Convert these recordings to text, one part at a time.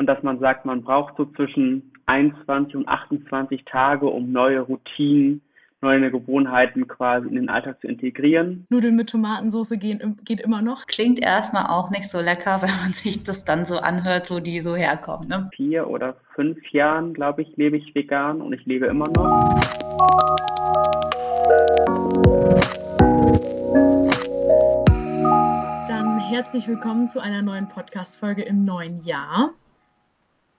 und dass man sagt, man braucht so zwischen 21 und 28 Tage, um neue Routinen, neue Gewohnheiten quasi in den Alltag zu integrieren. Nudeln mit Tomatensauce gehen, geht immer noch. Klingt erstmal auch nicht so lecker, wenn man sich das dann so anhört, wo die so herkommen. Ne? Vier oder fünf Jahren, glaube ich, lebe ich vegan und ich lebe immer noch. Dann herzlich willkommen zu einer neuen Podcast-Folge im neuen Jahr.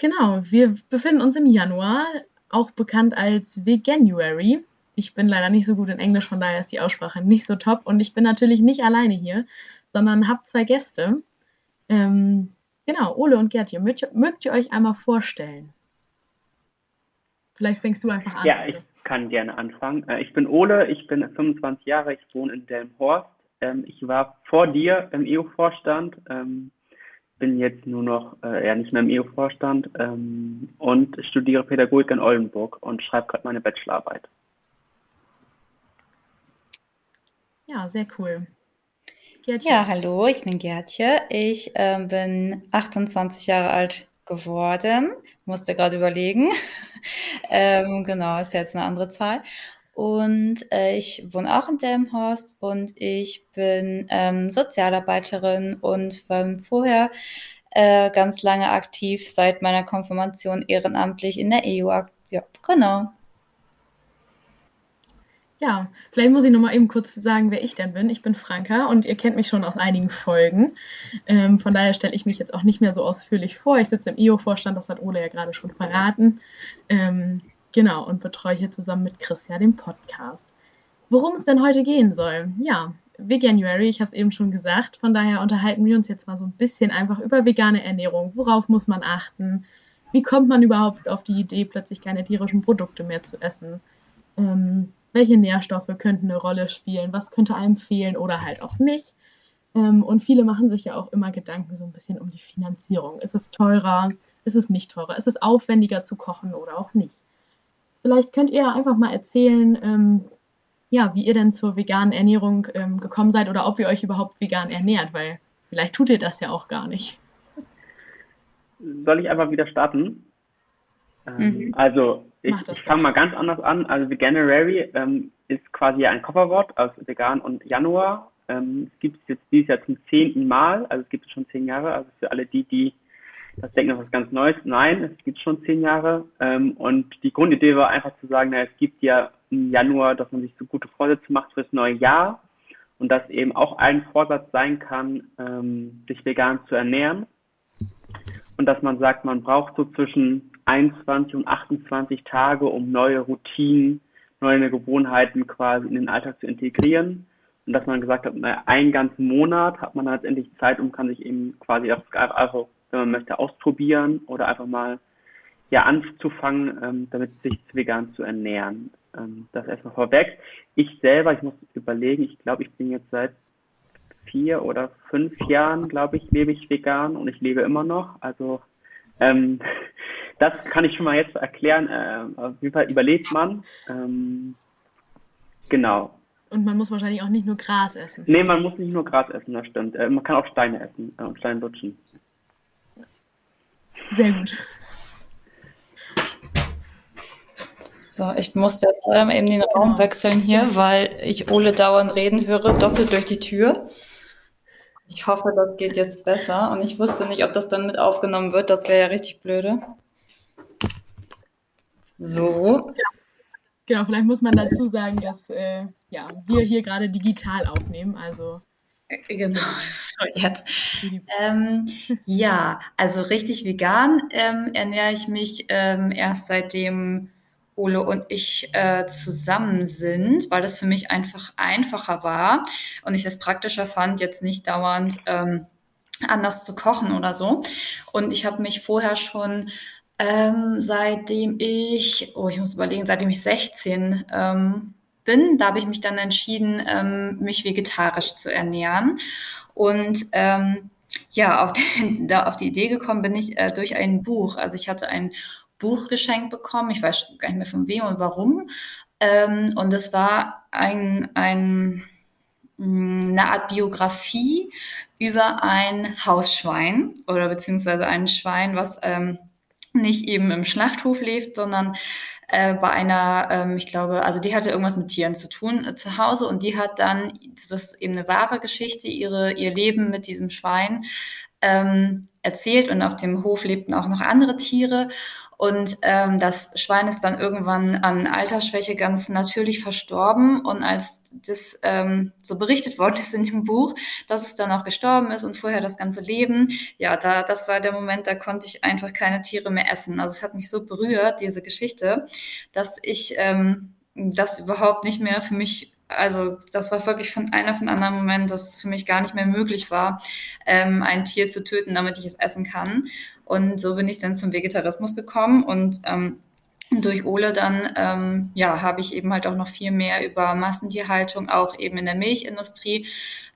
Genau, wir befinden uns im Januar, auch bekannt als Veganuary. Ich bin leider nicht so gut in Englisch, von daher ist die Aussprache nicht so top. Und ich bin natürlich nicht alleine hier, sondern habe zwei Gäste. Ähm, genau, Ole und Gertje, mögt, mögt ihr euch einmal vorstellen? Vielleicht fängst du einfach an. Ja, ich kann gerne anfangen. Äh, ich bin Ole, ich bin 25 Jahre, ich wohne in Delmhorst. Ähm, ich war vor dir im EU-Vorstand. Bin jetzt nur noch äh, ja nicht mehr im EU-Vorstand ähm, und studiere Pädagogik in Oldenburg und schreibe gerade meine Bachelorarbeit. Ja, sehr cool. Gertje. Ja, hallo, ich bin Gertje. Ich äh, bin 28 Jahre alt geworden. Musste gerade überlegen. ähm, genau, ist jetzt eine andere Zahl. Und äh, ich wohne auch in Delmhorst und ich bin ähm, Sozialarbeiterin und war vorher äh, ganz lange aktiv seit meiner Konfirmation ehrenamtlich in der EU. Ja, genau. Ja, vielleicht muss ich noch mal eben kurz sagen, wer ich denn bin. Ich bin Franka und ihr kennt mich schon aus einigen Folgen. Ähm, von daher stelle ich mich jetzt auch nicht mehr so ausführlich vor. Ich sitze im EU-Vorstand, das hat Ole ja gerade schon verraten. Ähm, Genau, und betreue hier zusammen mit Chris ja den Podcast. Worum es denn heute gehen soll? Ja, Veganuary, ich habe es eben schon gesagt. Von daher unterhalten wir uns jetzt mal so ein bisschen einfach über vegane Ernährung. Worauf muss man achten? Wie kommt man überhaupt auf die Idee, plötzlich keine tierischen Produkte mehr zu essen? Ähm, welche Nährstoffe könnten eine Rolle spielen? Was könnte einem fehlen oder halt auch nicht? Ähm, und viele machen sich ja auch immer Gedanken so ein bisschen um die Finanzierung. Ist es teurer? Ist es nicht teurer? Ist es aufwendiger zu kochen oder auch nicht? Vielleicht könnt ihr einfach mal erzählen, ähm, ja, wie ihr denn zur veganen Ernährung ähm, gekommen seid oder ob ihr euch überhaupt vegan ernährt, weil vielleicht tut ihr das ja auch gar nicht. Soll ich einfach wieder starten? Ähm, mhm. Also, ich, ich fange mal ganz anders an. Also, Veganuary ähm, ist quasi ein Kofferwort aus vegan und Januar. Ähm, es gibt es jetzt dieses Jahr zum zehnten Mal, also es gibt es schon zehn Jahre. Also für alle die, die das denken, ist was ganz Neues. Nein, es gibt schon zehn Jahre. Ähm, und die Grundidee war einfach zu sagen, na, es gibt ja im Januar, dass man sich so gute Vorsätze macht fürs neue Jahr und dass eben auch ein Vorsatz sein kann, ähm, sich vegan zu ernähren. Und dass man sagt, man braucht so zwischen 21 und 28 Tage, um neue Routinen, neue Gewohnheiten quasi in den Alltag zu integrieren. Und dass man gesagt hat, na, einen ganzen Monat hat man letztendlich Zeit und kann sich eben quasi auf, also wenn man möchte, ausprobieren oder einfach mal ja anzufangen, ähm, damit sich vegan zu ernähren. Ähm, das erstmal vorweg. Ich selber, ich muss überlegen, ich glaube, ich bin jetzt seit vier oder fünf Jahren, glaube ich, lebe ich vegan und ich lebe immer noch. Also ähm, das kann ich schon mal jetzt erklären. Äh, auf jeden Fall überlebt man. Ähm, genau. Und man muss wahrscheinlich auch nicht nur Gras essen. Nee, man muss nicht nur Gras essen, das stimmt. Äh, man kann auch Steine essen äh, und Steine lutschen. Sehr gut. So, ich muss jetzt leider eben den Raum genau. wechseln hier, weil ich Ole dauernd reden höre, doppelt durch die Tür. Ich hoffe, das geht jetzt besser. Und ich wusste nicht, ob das dann mit aufgenommen wird. Das wäre ja richtig blöde. So. Genau, vielleicht muss man dazu sagen, dass äh, ja, wir hier gerade digital aufnehmen. Also genau, so jetzt. Ähm, ja, also richtig vegan ähm, ernähre ich mich ähm, erst seitdem Ole und ich äh, zusammen sind, weil das für mich einfach einfacher war und ich es praktischer fand, jetzt nicht dauernd ähm, anders zu kochen oder so. Und ich habe mich vorher schon ähm, seitdem ich, oh, ich muss überlegen, seitdem ich 16 ähm, bin. Da habe ich mich dann entschieden, ähm, mich vegetarisch zu ernähren. Und ähm, ja, auf die, da auf die Idee gekommen bin ich äh, durch ein Buch. Also ich hatte ein Buch geschenkt bekommen. Ich weiß gar nicht mehr von wem und warum. Ähm, und es war ein, ein mm, eine Art Biografie über ein Hausschwein oder beziehungsweise ein Schwein, was ähm, nicht eben im Schlachthof lebt, sondern äh, bei einer, ähm, ich glaube, also die hatte irgendwas mit Tieren zu tun äh, zu Hause und die hat dann, das ist eben eine wahre Geschichte, ihre, ihr Leben mit diesem Schwein ähm, erzählt und auf dem Hof lebten auch noch andere Tiere und ähm, das Schwein ist dann irgendwann an Altersschwäche ganz natürlich verstorben. Und als das ähm, so berichtet worden ist in dem Buch, dass es dann auch gestorben ist und vorher das ganze Leben, ja, da, das war der Moment, da konnte ich einfach keine Tiere mehr essen. Also es hat mich so berührt, diese Geschichte, dass ich ähm, das überhaupt nicht mehr für mich also das war wirklich von einer von anderen Moment, dass es für mich gar nicht mehr möglich war, ähm, ein Tier zu töten, damit ich es essen kann. Und so bin ich dann zum Vegetarismus gekommen und ähm, durch Ole dann ähm, ja habe ich eben halt auch noch viel mehr über Massentierhaltung auch eben in der Milchindustrie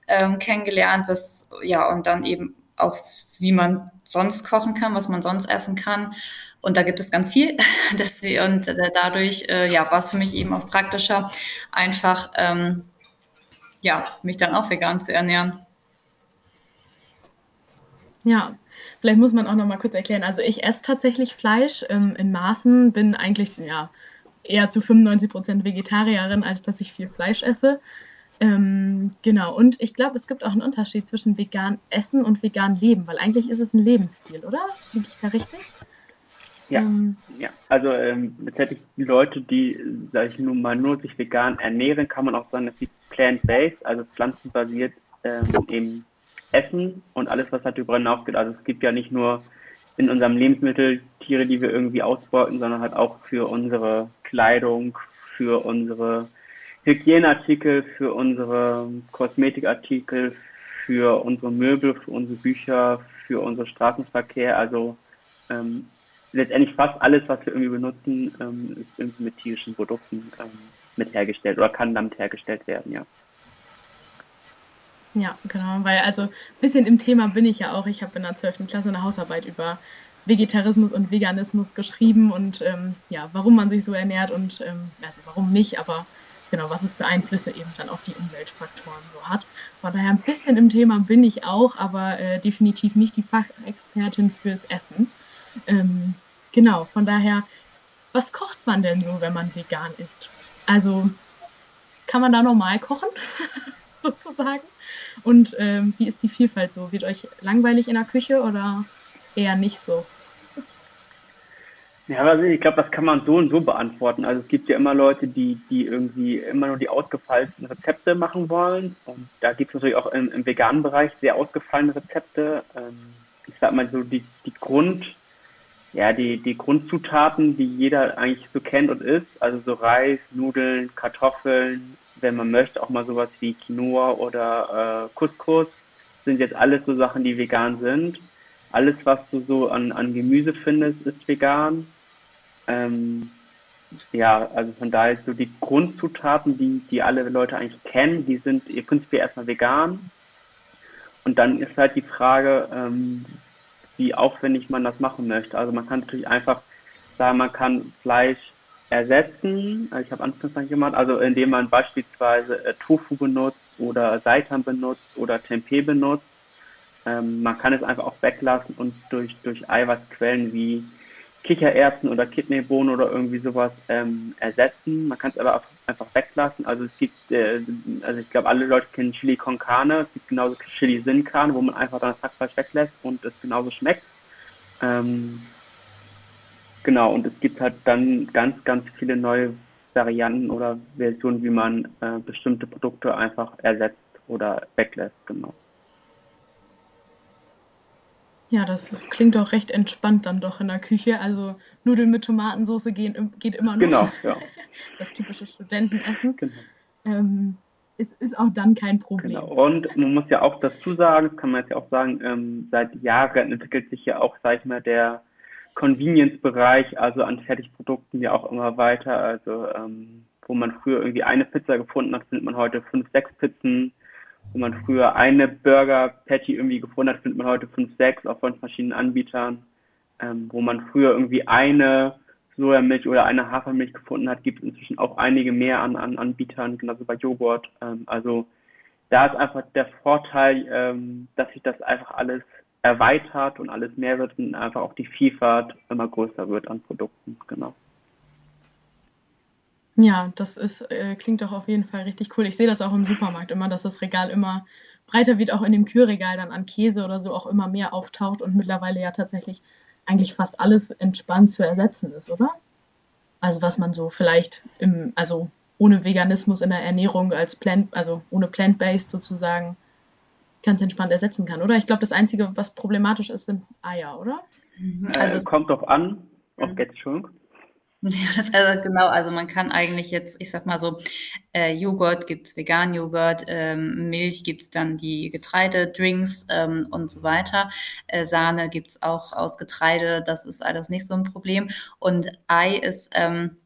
ähm, kennengelernt, was ja und dann eben auch wie man sonst kochen kann, was man sonst essen kann. Und da gibt es ganz viel. und äh, dadurch äh, ja, war es für mich eben auch praktischer, einfach ähm, ja, mich dann auch vegan zu ernähren. Ja, vielleicht muss man auch noch mal kurz erklären. Also ich esse tatsächlich Fleisch ähm, in Maßen, bin eigentlich ja eher zu 95 Prozent Vegetarierin, als dass ich viel Fleisch esse. Ähm, genau, und ich glaube, es gibt auch einen Unterschied zwischen vegan essen und vegan leben, weil eigentlich ist es ein Lebensstil, oder? Liege ich da richtig? Ja, ähm, ja. also ähm, die Leute, die, sag ich nun mal, nur sich vegan ernähren, kann man auch sagen, dass sie plant-based, also pflanzenbasiert ähm, eben essen und alles, was halt darüber hinausgeht. Also es gibt ja nicht nur in unserem Lebensmittel Tiere, die wir irgendwie ausbeuten, sondern halt auch für unsere Kleidung, für unsere Hygieneartikel, für unsere Kosmetikartikel, für unsere Möbel, für unsere Bücher, für unseren Straßenverkehr. Also ähm, letztendlich fast alles, was wir irgendwie benutzen, ähm, ist irgendwie mit tierischen Produkten ähm, mit hergestellt oder kann damit hergestellt werden, ja. Ja, genau, weil also ein bisschen im Thema bin ich ja auch. Ich habe in der 12. Klasse eine Hausarbeit über Vegetarismus und Veganismus geschrieben und ähm, ja, warum man sich so ernährt und ähm, also warum nicht, aber genau, was es für Einflüsse eben dann auf die Umweltfaktoren so hat. Von daher ein bisschen im Thema bin ich auch, aber äh, definitiv nicht die Fachexpertin fürs Essen. Ähm, genau, von daher, was kocht man denn so, wenn man vegan isst? Also kann man da normal kochen, sozusagen? Und ähm, wie ist die Vielfalt so? Wird euch langweilig in der Küche oder eher nicht so? Ja, also ich glaube, das kann man so und so beantworten. Also es gibt ja immer Leute, die, die irgendwie immer nur die ausgefallensten Rezepte machen wollen. Und da gibt es natürlich auch im, im, veganen Bereich sehr ausgefallene Rezepte. Ähm, ich sag mal so die, die Grund, ja, die, die Grundzutaten, die jeder eigentlich so kennt und isst. Also so Reis, Nudeln, Kartoffeln, wenn man möchte, auch mal sowas wie Quinoa oder äh, Couscous, sind jetzt alles so Sachen, die vegan sind. Alles, was du so an, an Gemüse findest, ist vegan. Ähm, ja, also von daher so die Grundzutaten, die, die alle Leute eigentlich kennen, die sind prinzipiell erstmal vegan. Und dann ist halt die Frage, ähm, wie aufwendig man das machen möchte. Also man kann natürlich einfach sagen, man kann Fleisch ersetzen. Ich habe anfangs gemacht, also indem man beispielsweise äh, Tofu benutzt oder Seitan benutzt oder Tempeh benutzt. Ähm, man kann es einfach auch weglassen und durch, durch Eiweißquellen wie Kichererbsen oder Kidneybohnen oder irgendwie sowas ähm, ersetzen. Man kann es aber einfach weglassen. Also es gibt, äh, also ich glaube, alle Leute kennen Chili con Carne. Es gibt genauso Chili Sin Carne, wo man einfach dann das Hackfleisch weglässt und es genauso schmeckt. Ähm, Genau, und es gibt halt dann ganz, ganz viele neue Varianten oder Versionen, wie man äh, bestimmte Produkte einfach ersetzt oder weglässt, genau. Ja, das klingt doch recht entspannt dann doch in der Küche. Also Nudeln mit Tomatensauce gehen, geht immer noch. Genau, ja. Das typische Studentenessen. Genau. Ähm, ist, ist auch dann kein Problem. Genau. Und man muss ja auch dazu sagen, das kann man jetzt ja auch sagen, ähm, seit Jahren entwickelt sich ja auch, sag ich mal, der Convenience-Bereich, also an Fertigprodukten ja auch immer weiter. Also ähm, wo man früher irgendwie eine Pizza gefunden hat, findet man heute fünf, sechs Pizzen. Wo man früher eine Burger-Patty irgendwie gefunden hat, findet man heute fünf, sechs, auch von verschiedenen Anbietern. Ähm, wo man früher irgendwie eine Sojamilch oder eine Hafermilch gefunden hat, gibt es inzwischen auch einige mehr an, an Anbietern, genauso bei Joghurt. Ähm, also da ist einfach der Vorteil, ähm, dass sich das einfach alles erweitert und alles mehr wird und einfach auch die Vielfalt immer größer wird an Produkten, genau. Ja, das ist, äh, klingt doch auf jeden Fall richtig cool. Ich sehe das auch im Supermarkt immer, dass das Regal immer breiter wird, auch in dem Kühlregal dann an Käse oder so auch immer mehr auftaucht und mittlerweile ja tatsächlich eigentlich fast alles entspannt zu ersetzen ist, oder? Also was man so vielleicht im, also ohne Veganismus in der Ernährung als Plant, also ohne Plant-Based sozusagen ganz entspannt ersetzen kann, oder? Ich glaube, das Einzige, was problematisch ist, sind Eier, oder? Also äh, es kommt drauf an, auf mhm. Entschuldigung. Ja, das, also genau, also man kann eigentlich jetzt, ich sag mal so, äh, Joghurt gibt's vegan Joghurt, ähm, Milch gibt's dann die Getreidedrinks ähm, und so weiter. Äh, Sahne gibt's auch aus Getreide, das ist alles nicht so ein Problem. Und Ei ist, ähm,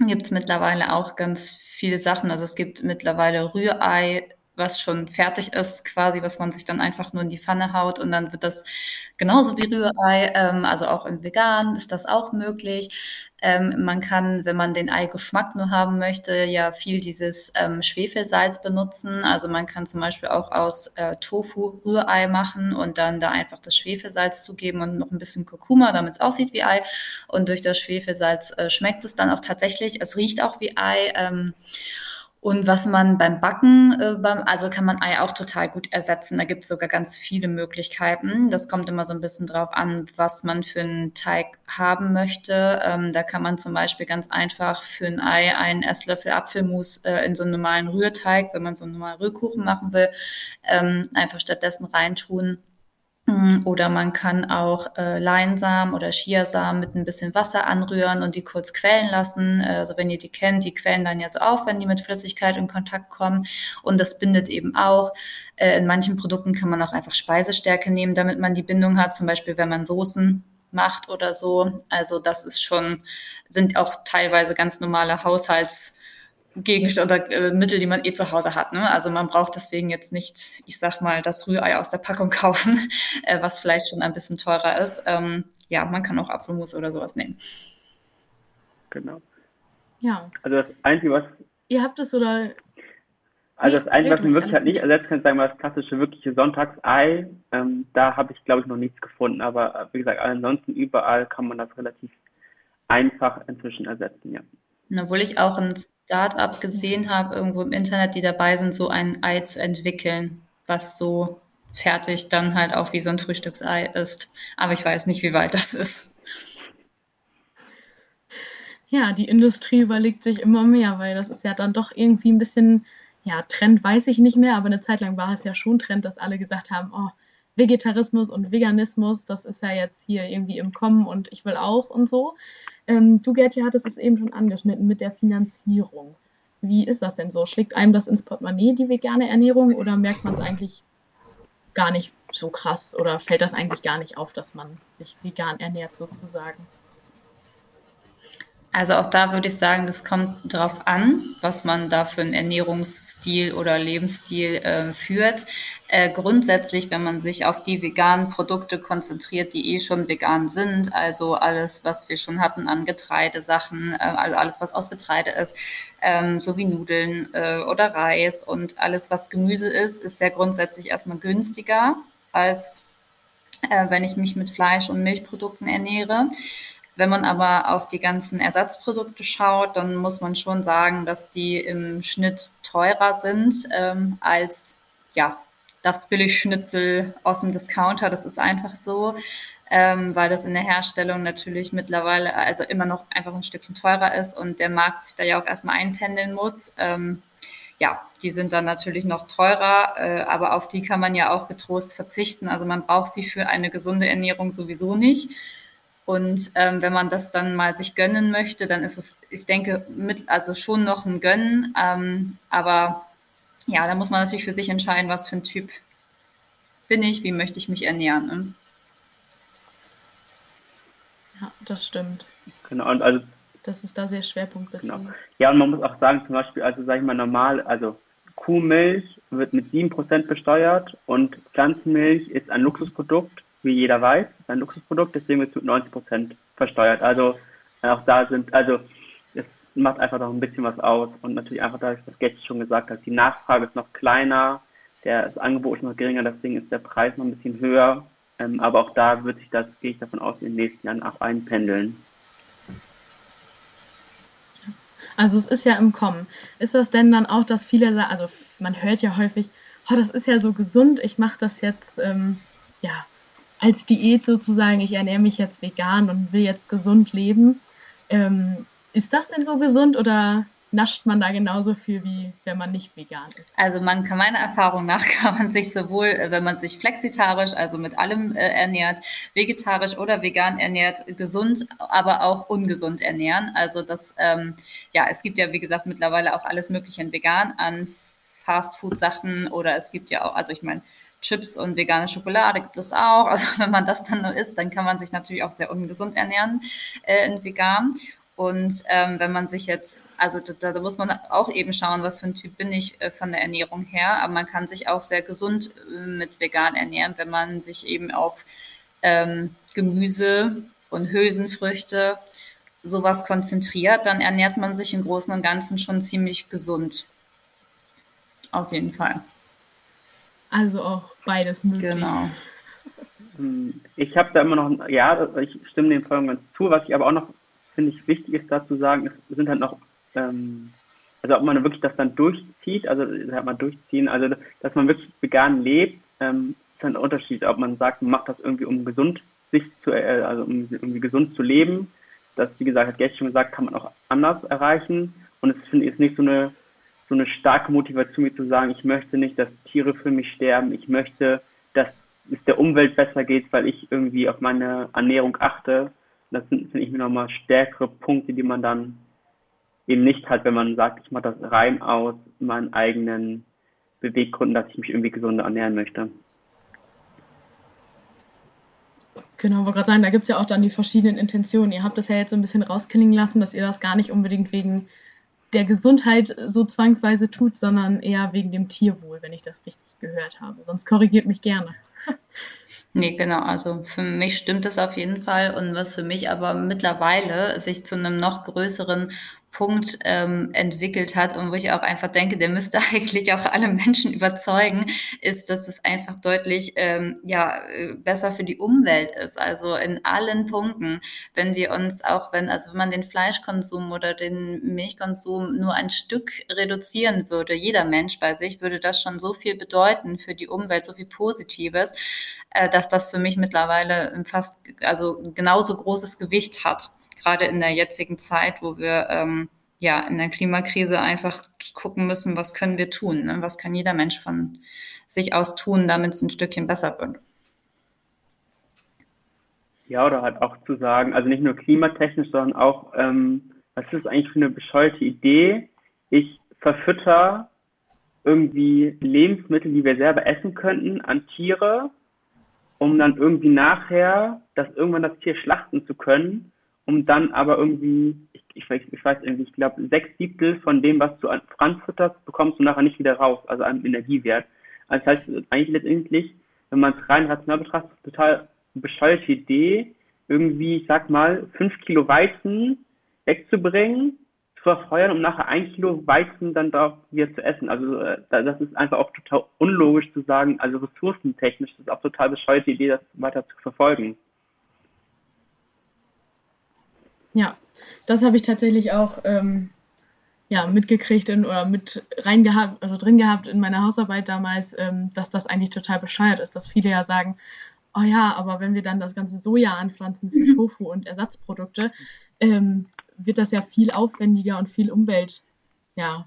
gibt's mittlerweile auch ganz viele Sachen. Also es gibt mittlerweile Rührei, was schon fertig ist, quasi, was man sich dann einfach nur in die Pfanne haut und dann wird das genauso wie Rührei, ähm, also auch im Vegan ist das auch möglich. Ähm, man kann, wenn man den Eigeschmack nur haben möchte, ja viel dieses ähm, Schwefelsalz benutzen. Also man kann zum Beispiel auch aus äh, Tofu Rührei machen und dann da einfach das Schwefelsalz zugeben und noch ein bisschen Kurkuma, damit es aussieht wie Ei. Und durch das Schwefelsalz äh, schmeckt es dann auch tatsächlich. Es riecht auch wie Ei. Ähm, und was man beim Backen, äh, beim, also kann man Ei auch total gut ersetzen. Da gibt es sogar ganz viele Möglichkeiten. Das kommt immer so ein bisschen drauf an, was man für einen Teig haben möchte. Ähm, da kann man zum Beispiel ganz einfach für ein Ei einen Esslöffel Apfelmus äh, in so einen normalen Rührteig, wenn man so einen normalen Rührkuchen machen will, ähm, einfach stattdessen reintun. Mm, oder man kann auch äh, Leinsamen oder Chiasamen mit ein bisschen Wasser anrühren und die kurz quellen lassen. Also wenn ihr die kennt, die quellen dann ja so auf, wenn die mit Flüssigkeit in Kontakt kommen. Und das bindet eben auch. Äh, in manchen Produkten kann man auch einfach Speisestärke nehmen, damit man die Bindung hat. Zum Beispiel, wenn man Soßen macht oder so. Also das ist schon, sind auch teilweise ganz normale Haushalts- Gegenstände oder äh, Mittel, die man eh zu Hause hat. Ne? Also man braucht deswegen jetzt nicht, ich sag mal, das Rührei aus der Packung kaufen, äh, was vielleicht schon ein bisschen teurer ist. Ähm, ja, man kann auch Apfelmus oder sowas nehmen. Genau. Ja. Also das Einzige, was... Ihr habt es oder... Also das Einzige, was man wirklich halt nicht ersetzen kann, sagen wir das klassische wirkliche Sonntagsei. Ähm, da habe ich, glaube ich, noch nichts gefunden. Aber äh, wie gesagt, ansonsten überall kann man das relativ einfach inzwischen ersetzen, ja. Obwohl ich auch ein Start-up gesehen habe, irgendwo im Internet, die dabei sind, so ein Ei zu entwickeln, was so fertig dann halt auch wie so ein Frühstücksei ist. Aber ich weiß nicht, wie weit das ist. Ja, die Industrie überlegt sich immer mehr, weil das ist ja dann doch irgendwie ein bisschen, ja, Trend weiß ich nicht mehr, aber eine Zeit lang war es ja schon Trend, dass alle gesagt haben, oh, Vegetarismus und Veganismus, das ist ja jetzt hier irgendwie im Kommen und ich will auch und so. Ähm, du, Gertje, hattest es eben schon angeschnitten mit der Finanzierung. Wie ist das denn so? Schlägt einem das ins Portemonnaie, die vegane Ernährung, oder merkt man es eigentlich gar nicht so krass oder fällt das eigentlich gar nicht auf, dass man sich vegan ernährt sozusagen? Also auch da würde ich sagen, das kommt darauf an, was man da für einen Ernährungsstil oder Lebensstil äh, führt. Äh, grundsätzlich, wenn man sich auf die veganen Produkte konzentriert, die eh schon vegan sind, also alles, was wir schon hatten an Getreidesachen, äh, also alles, was aus Getreide ist, ähm, so wie Nudeln äh, oder Reis und alles, was Gemüse ist, ist ja grundsätzlich erstmal günstiger als äh, wenn ich mich mit Fleisch und Milchprodukten ernähre. Wenn man aber auf die ganzen Ersatzprodukte schaut, dann muss man schon sagen, dass die im Schnitt teurer sind ähm, als ja, das Billigschnitzel aus dem Discounter. Das ist einfach so, ähm, weil das in der Herstellung natürlich mittlerweile also immer noch einfach ein Stückchen teurer ist und der Markt sich da ja auch erstmal einpendeln muss. Ähm, ja, die sind dann natürlich noch teurer, äh, aber auf die kann man ja auch getrost verzichten. Also man braucht sie für eine gesunde Ernährung sowieso nicht. Und ähm, wenn man das dann mal sich gönnen möchte, dann ist es, ich denke, mit, also schon noch ein Gönnen. Ähm, aber ja, da muss man natürlich für sich entscheiden, was für ein Typ bin ich, wie möchte ich mich ernähren. Ne? Ja, das stimmt. Genau, und also. Das ist da sehr schwerpunktbezogen. Genau. Ja, und man muss auch sagen, zum Beispiel, also sage ich mal normal, also Kuhmilch wird mit 7% besteuert und Pflanzenmilch ist ein Luxusprodukt wie jeder weiß, ist ein Luxusprodukt, deswegen wird es mit 90 Prozent versteuert. Also auch da sind, also es macht einfach noch ein bisschen was aus und natürlich einfach dadurch, was Getty schon gesagt hat, die Nachfrage ist noch kleiner, der, das Angebot ist noch geringer, deswegen ist der Preis noch ein bisschen höher. Ähm, aber auch da wird sich das, gehe ich davon aus, in den nächsten Jahren auch einpendeln. Also es ist ja im Kommen. Ist das denn dann auch, dass viele sagen, also man hört ja häufig, oh, das ist ja so gesund, ich mache das jetzt ähm, ja als Diät sozusagen, ich ernähre mich jetzt vegan und will jetzt gesund leben. Ähm, ist das denn so gesund oder nascht man da genauso viel, wie wenn man nicht vegan ist? Also man kann meiner Erfahrung nach kann man sich sowohl, äh, wenn man sich flexitarisch, also mit allem äh, ernährt, vegetarisch oder vegan ernährt, gesund, aber auch ungesund ernähren. Also das, ähm, ja, es gibt ja wie gesagt mittlerweile auch alles Mögliche in vegan an Fastfood-Sachen oder es gibt ja auch, also ich meine, Chips und vegane Schokolade gibt es auch. Also wenn man das dann nur isst, dann kann man sich natürlich auch sehr ungesund ernähren äh, in vegan. Und ähm, wenn man sich jetzt, also da, da, muss man auch eben schauen, was für ein Typ bin ich äh, von der Ernährung her. Aber man kann sich auch sehr gesund äh, mit vegan ernähren, wenn man sich eben auf ähm, Gemüse und Hülsenfrüchte sowas konzentriert, dann ernährt man sich im Großen und Ganzen schon ziemlich gesund. Auf jeden Fall. Also auch beides möglich. Genau. Hm, ich habe da immer noch, ja, ich stimme dem voll ganz zu. Was ich aber auch noch finde ich, wichtig ist dazu sagen, es sind halt noch, ähm, also ob man wirklich das dann durchzieht, also halt mal durchziehen, also dass man wirklich vegan lebt, ähm, ist halt ein Unterschied, ob man sagt, man macht das irgendwie, um gesund sich zu, äh, also um irgendwie gesund zu leben. Das, wie gesagt, hat Gerd schon gesagt, kann man auch anders erreichen. Und es finde ich ist nicht so eine so eine starke Motivation, wie zu sagen, ich möchte nicht, dass Tiere für mich sterben, ich möchte, dass es der Umwelt besser geht, weil ich irgendwie auf meine Ernährung achte das sind, finde ich, mir nochmal stärkere Punkte, die man dann eben nicht hat, wenn man sagt, ich mache das rein aus meinen eigenen Beweggründen, dass ich mich irgendwie gesunder ernähren möchte. Genau, wollte gerade sagen, da gibt es ja auch dann die verschiedenen Intentionen. Ihr habt das ja jetzt so ein bisschen rausklingen lassen, dass ihr das gar nicht unbedingt wegen der Gesundheit so zwangsweise tut, sondern eher wegen dem Tierwohl, wenn ich das richtig gehört habe. Sonst korrigiert mich gerne. Nee, genau. Also für mich stimmt das auf jeden Fall. Und was für mich aber mittlerweile sich zu einem noch größeren Punkt ähm, entwickelt hat und wo ich auch einfach denke, der müsste eigentlich auch alle Menschen überzeugen, ist, dass es einfach deutlich ähm, ja besser für die Umwelt ist. Also in allen Punkten, wenn wir uns auch, wenn also wenn man den Fleischkonsum oder den Milchkonsum nur ein Stück reduzieren würde, jeder Mensch bei sich, würde das schon so viel bedeuten für die Umwelt, so viel Positives, äh, dass das für mich mittlerweile fast also genauso großes Gewicht hat gerade in der jetzigen Zeit, wo wir ähm, ja in der Klimakrise einfach gucken müssen, was können wir tun, ne? was kann jeder Mensch von sich aus tun, damit es ein Stückchen besser wird. Ja, oder halt auch zu sagen, also nicht nur klimatechnisch, sondern auch, ähm, was ist eigentlich für eine bescheuerte Idee? Ich verfütter irgendwie Lebensmittel, die wir selber essen könnten, an Tiere, um dann irgendwie nachher das irgendwann das Tier schlachten zu können um dann aber irgendwie, ich, ich, weiß, ich weiß irgendwie, ich glaube, sechs Siebtel von dem, was du an Franz futterst, bekommst du nachher nicht wieder raus, also an Energiewert. Also das heißt, eigentlich letztendlich, wenn man es rein rational betrachtet, total bescheuerte Idee, irgendwie, ich sag mal, fünf Kilo Weizen wegzubringen, zu verfeuern, um nachher ein Kilo Weizen dann da wieder zu essen. Also äh, das ist einfach auch total unlogisch zu sagen, also ressourcentechnisch das ist auch total bescheuerte Idee, das weiter zu verfolgen. Ja, das habe ich tatsächlich auch ähm, ja, mitgekriegt in, oder mit reingehabt, also drin gehabt in meiner Hausarbeit damals, ähm, dass das eigentlich total bescheuert ist, dass viele ja sagen, oh ja, aber wenn wir dann das ganze Soja anpflanzen für Tofu und Ersatzprodukte, ähm, wird das ja viel aufwendiger und viel Umwelt, ja,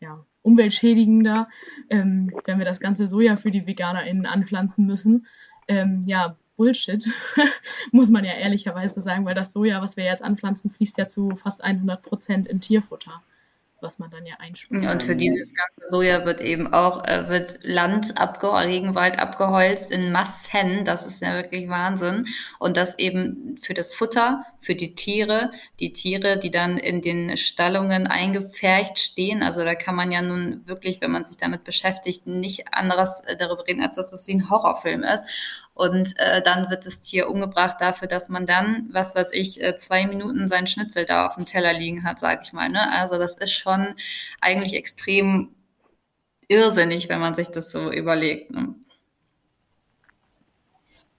ja, umweltschädigender, ähm, wenn wir das ganze Soja für die VeganerInnen anpflanzen müssen. Ähm, ja, Bullshit, muss man ja ehrlicherweise sagen, weil das Soja, was wir jetzt anpflanzen, fließt ja zu fast 100 Prozent in Tierfutter was man dann ja einspült. Und für dieses ganze Soja wird eben auch äh, wird Land abge Regenwald abgeholzt in Massen. Das ist ja wirklich Wahnsinn. Und das eben für das Futter, für die Tiere, die Tiere, die dann in den Stallungen eingepfercht stehen. Also da kann man ja nun wirklich, wenn man sich damit beschäftigt, nicht anderes äh, darüber reden, als dass das wie ein Horrorfilm ist. Und äh, dann wird das Tier umgebracht dafür, dass man dann, was weiß ich, äh, zwei Minuten seinen Schnitzel da auf dem Teller liegen hat, sag ich mal. Ne? Also das ist schon eigentlich extrem irrsinnig, wenn man sich das so überlegt. Ne?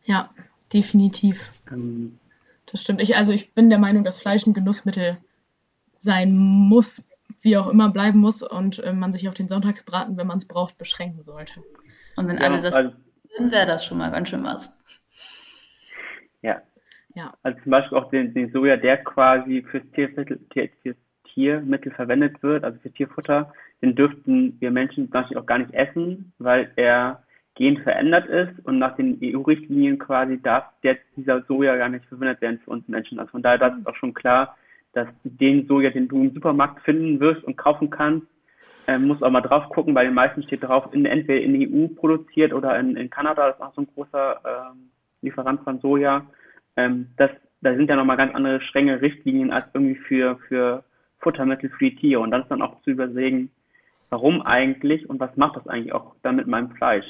Ja, definitiv. Ähm. Das stimmt. Ich, also ich bin der Meinung, dass Fleisch ein Genussmittel sein muss, wie auch immer bleiben muss und äh, man sich auf den Sonntagsbraten, wenn man es braucht, beschränken sollte. Und wenn ja, alle das also, würden, wäre das schon mal ganz schön was. Ja. ja. Also zum Beispiel auch den, den Soja, der quasi fürs Tiermittel, fürs Tiermittel verwendet wird, also für Tierfutter, den dürften wir Menschen natürlich auch gar nicht essen, weil er gen verändert ist und nach den EU-Richtlinien quasi darf jetzt dieser Soja gar nicht verwendet werden für uns Menschen. Also von daher das ist auch schon klar, dass den Soja, den du im Supermarkt finden wirst und kaufen kannst, äh, muss auch mal drauf gucken, bei den meisten steht drauf, in, entweder in der EU produziert oder in, in Kanada, das ist auch so ein großer ähm, Lieferant von Soja. Ähm, das, da sind ja nochmal ganz andere strenge Richtlinien als irgendwie für, für Futtermittel für die Tiere. Und dann ist dann auch zu überlegen, warum eigentlich und was macht das eigentlich auch dann mit meinem Fleisch.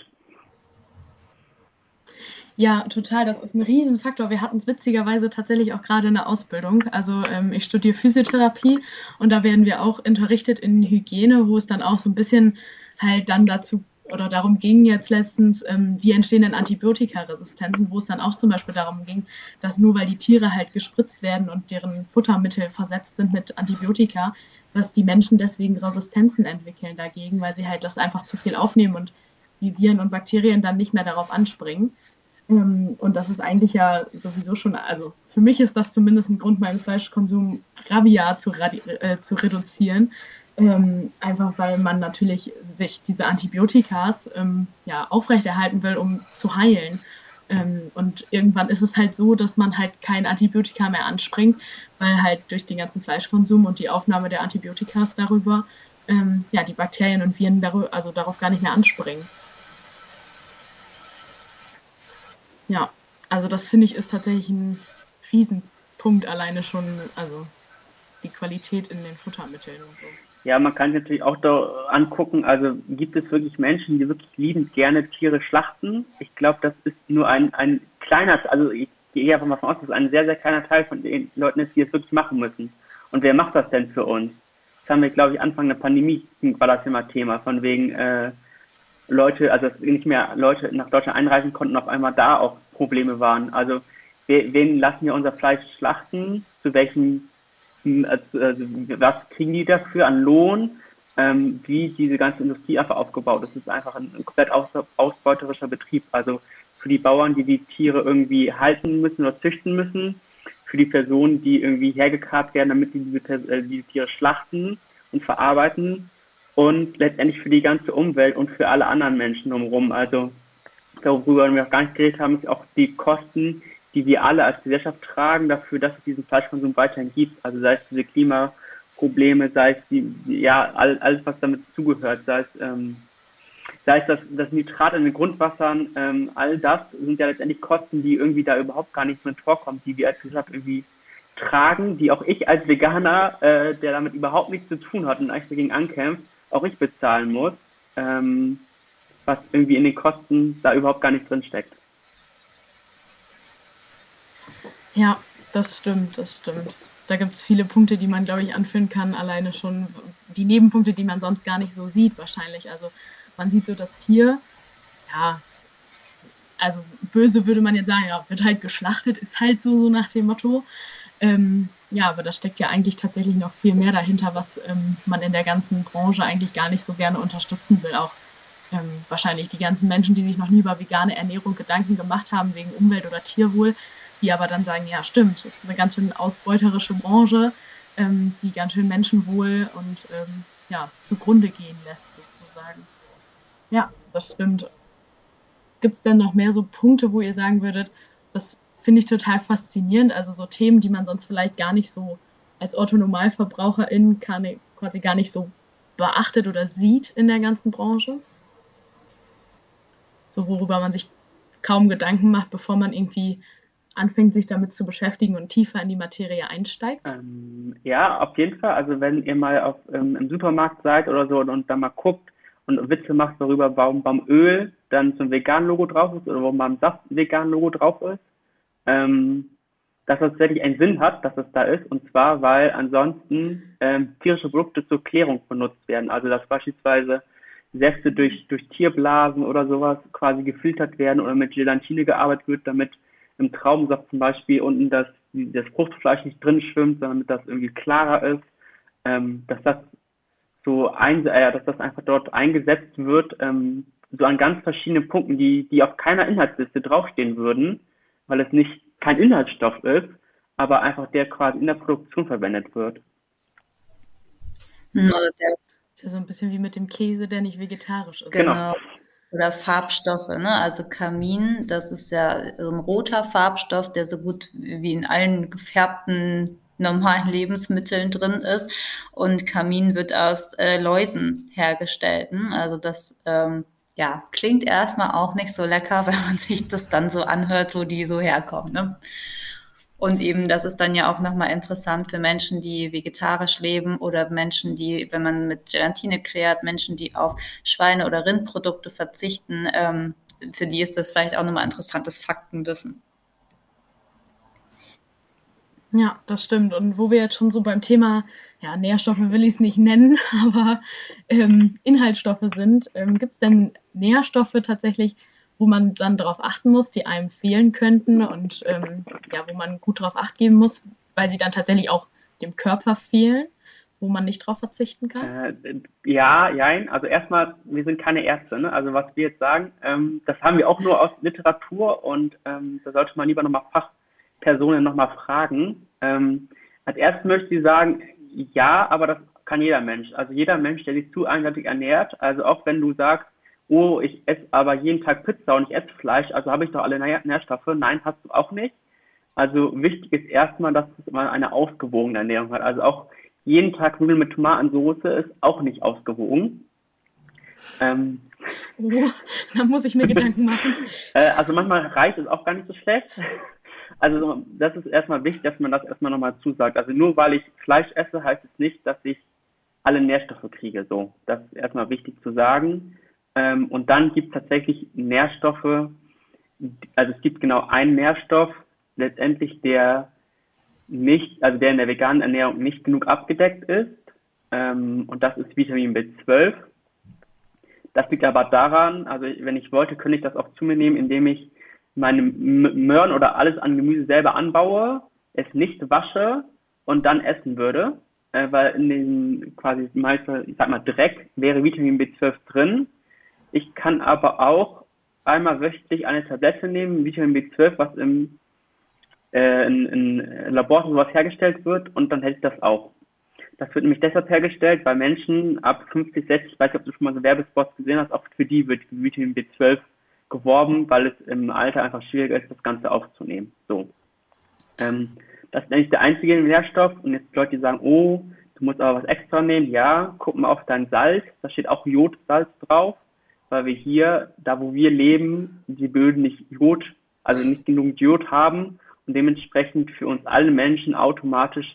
Ja, total. Das ist ein Riesenfaktor. Wir hatten es witzigerweise tatsächlich auch gerade in der Ausbildung. Also ähm, ich studiere Physiotherapie und da werden wir auch unterrichtet in Hygiene, wo es dann auch so ein bisschen halt dann dazu oder darum ging jetzt letztens, ähm, wie entstehen denn Antibiotikaresistenzen, wo es dann auch zum Beispiel darum ging, dass nur weil die Tiere halt gespritzt werden und deren Futtermittel versetzt sind mit Antibiotika, dass die Menschen deswegen Resistenzen entwickeln dagegen, weil sie halt das einfach zu viel aufnehmen und die Viren und Bakterien dann nicht mehr darauf anspringen. Ähm, und das ist eigentlich ja sowieso schon, also für mich ist das zumindest ein Grund, meinen Fleischkonsum rabiat zu, äh, zu reduzieren. Ähm, einfach weil man natürlich sich diese Antibiotikas ähm, ja, aufrechterhalten will, um zu heilen. Ähm, und irgendwann ist es halt so, dass man halt kein Antibiotika mehr anspringt, weil halt durch den ganzen Fleischkonsum und die Aufnahme der Antibiotikas darüber ähm, ja, die Bakterien und Viren darüber, also darauf gar nicht mehr anspringen. Ja, also das finde ich ist tatsächlich ein Riesenpunkt alleine schon, also die Qualität in den Futtermitteln und so. Ja, man kann sich natürlich auch da angucken, also gibt es wirklich Menschen, die wirklich liebend gerne Tiere schlachten? Ich glaube, das ist nur ein, ein kleiner, also ich gehe einfach mal von aus, dass ein sehr, sehr kleiner Teil von den Leuten ist, die es wirklich machen müssen. Und wer macht das denn für uns? Das haben wir, glaube ich, Anfang der Pandemie war das immer Thema, von wegen, äh, Leute, also nicht mehr Leute nach Deutschland einreisen konnten, auf einmal da auch Probleme waren. Also wen lassen wir unser Fleisch schlachten? Zu welchen, also, was kriegen die dafür an Lohn? Ähm, wie diese ganze Industrie einfach aufgebaut. Es ist einfach ein komplett aus, ausbeuterischer Betrieb. Also für die Bauern, die die Tiere irgendwie halten müssen oder züchten müssen, für die Personen, die irgendwie hergekarrt werden, damit die diese, äh, diese Tiere schlachten und verarbeiten und letztendlich für die ganze Umwelt und für alle anderen Menschen drumherum. Also worüber wir auch gar nicht geredet haben, ist auch die Kosten, die wir alle als Gesellschaft tragen dafür, dass es diesen Fleischkonsum weiterhin gibt. Also sei es diese Klimaprobleme, sei es die, ja, alles, was damit zugehört, sei es, ähm, sei es das, das Nitrat in den Grundwassern, ähm, all das sind ja letztendlich Kosten, die irgendwie da überhaupt gar nicht mit vorkommen, die wir als Gesellschaft irgendwie tragen, die auch ich als Veganer, äh, der damit überhaupt nichts zu tun hat und eigentlich dagegen ankämpft, auch ich bezahlen muss, ähm, was irgendwie in den Kosten da überhaupt gar nicht drin steckt. Ja, das stimmt, das stimmt. Da gibt es viele Punkte, die man, glaube ich, anführen kann. Alleine schon die Nebenpunkte, die man sonst gar nicht so sieht, wahrscheinlich. Also man sieht so das Tier, ja, also böse würde man jetzt sagen, ja, wird halt geschlachtet, ist halt so, so nach dem Motto. Ähm, ja, aber da steckt ja eigentlich tatsächlich noch viel mehr dahinter, was ähm, man in der ganzen Branche eigentlich gar nicht so gerne unterstützen will. Auch ähm, wahrscheinlich die ganzen Menschen, die sich noch nie über vegane Ernährung Gedanken gemacht haben wegen Umwelt oder Tierwohl, die aber dann sagen, ja stimmt, das ist eine ganz schön ausbeuterische Branche, ähm, die ganz schön Menschenwohl und ähm, ja, zugrunde gehen lässt sozusagen. Ja, das stimmt. Gibt es denn noch mehr so Punkte, wo ihr sagen würdet, das finde ich total faszinierend. Also so Themen, die man sonst vielleicht gar nicht so als Otto-Normalverbraucherin quasi gar nicht so beachtet oder sieht in der ganzen Branche. So worüber man sich kaum Gedanken macht, bevor man irgendwie anfängt, sich damit zu beschäftigen und tiefer in die Materie einsteigt? Ähm, ja, auf jeden Fall. Also wenn ihr mal auf, ähm, im Supermarkt seid oder so und, und da mal guckt und Witze macht darüber, warum beim Öl dann so ein Vegan-Logo drauf ist oder warum beim Saft ein Vegan-Logo drauf ist, ähm, dass das wirklich einen Sinn hat, dass es da ist. Und zwar, weil ansonsten ähm, tierische Produkte zur Klärung benutzt werden. Also dass beispielsweise Säfte durch, durch Tierblasen oder sowas quasi gefiltert werden oder mit Gelatine gearbeitet wird, damit im Traubensaft zum Beispiel unten das, das Fruchtfleisch nicht drin schwimmt, sondern damit das irgendwie klarer ist, ähm, dass das so ein, äh, dass das einfach dort eingesetzt wird, ähm, so an ganz verschiedenen Punkten, die, die auf keiner Inhaltsliste draufstehen würden, weil es nicht kein Inhaltsstoff ist, aber einfach der quasi in der Produktion verwendet wird. Hm, oder der ist so ein bisschen wie mit dem Käse, der nicht vegetarisch ist. Genau. genau. Oder Farbstoffe, ne? Also Kamin, das ist ja so ein roter Farbstoff, der so gut wie in allen gefärbten normalen Lebensmitteln drin ist. Und Kamin wird aus äh, Läusen hergestellt. Ne? Also das ähm, ja, klingt erstmal auch nicht so lecker, wenn man sich das dann so anhört, wo die so herkommen. Ne? Und eben, das ist dann ja auch nochmal interessant für Menschen, die vegetarisch leben oder Menschen, die, wenn man mit Gelatine klärt, Menschen, die auf Schweine- oder Rindprodukte verzichten, ähm, für die ist das vielleicht auch nochmal interessantes Faktenwissen. Ja, das stimmt. Und wo wir jetzt schon so beim Thema, ja, Nährstoffe will ich es nicht nennen, aber ähm, Inhaltsstoffe sind, ähm, gibt es denn Nährstoffe tatsächlich, wo man dann darauf achten muss, die einem fehlen könnten und ähm, ja, wo man gut darauf acht geben muss, weil sie dann tatsächlich auch dem Körper fehlen, wo man nicht darauf verzichten kann? Äh, ja, jein. Also erstmal, wir sind keine Ärzte. Ne? Also was wir jetzt sagen, ähm, das haben wir auch nur aus Literatur und ähm, da sollte man lieber nochmal Fachpersonen nochmal fragen. Ähm, als erstes möchte ich sagen, ja, aber das kann jeder Mensch. Also jeder Mensch, der sich zu einseitig ernährt, also auch wenn du sagst, oh, ich esse aber jeden Tag Pizza und ich esse Fleisch, also habe ich doch alle Nährstoffe. Nein, hast du auch nicht. Also wichtig ist erstmal, dass man eine ausgewogene Ernährung hat. Also auch jeden Tag Nudeln mit Tomatensauce ist auch nicht ausgewogen. Ähm, oh, da muss ich mir Gedanken machen. Äh, also manchmal reicht es auch gar nicht so schlecht. Also das ist erstmal wichtig, dass man das erstmal nochmal zusagt. Also nur weil ich Fleisch esse, heißt es nicht, dass ich alle Nährstoffe kriege. So, das ist erstmal wichtig zu sagen. Ähm, und dann gibt es tatsächlich Nährstoffe, also es gibt genau einen Nährstoff, letztendlich, der nicht, also der in der veganen Ernährung nicht genug abgedeckt ist. Ähm, und das ist Vitamin B12. Das liegt aber daran, also wenn ich wollte, könnte ich das auch zu mir nehmen, indem ich meine Möhren oder alles an Gemüse selber anbaue, es nicht wasche und dann essen würde, äh, weil in dem quasi meiste, ich sag mal, Dreck wäre Vitamin B12 drin ich kann aber auch einmal wöchentlich eine Tablette nehmen, Vitamin B12, was im äh, in, in Labor sowas hergestellt wird und dann hätte ich das auch. Das wird nämlich deshalb hergestellt, weil Menschen ab 50, 60, ich weiß nicht, ob du schon mal so Werbespots gesehen hast, auch für die wird Vitamin B12 geworben, weil es im Alter einfach schwieriger ist, das Ganze aufzunehmen. So. Ähm, das ist eigentlich der einzige Nährstoff und jetzt Leute, die sagen, oh, du musst aber was extra nehmen. Ja, guck mal auf dein Salz, da steht auch Jodsalz drauf weil wir hier, da wo wir leben, die Böden nicht Jod, also nicht genug Jod haben und dementsprechend für uns alle Menschen automatisch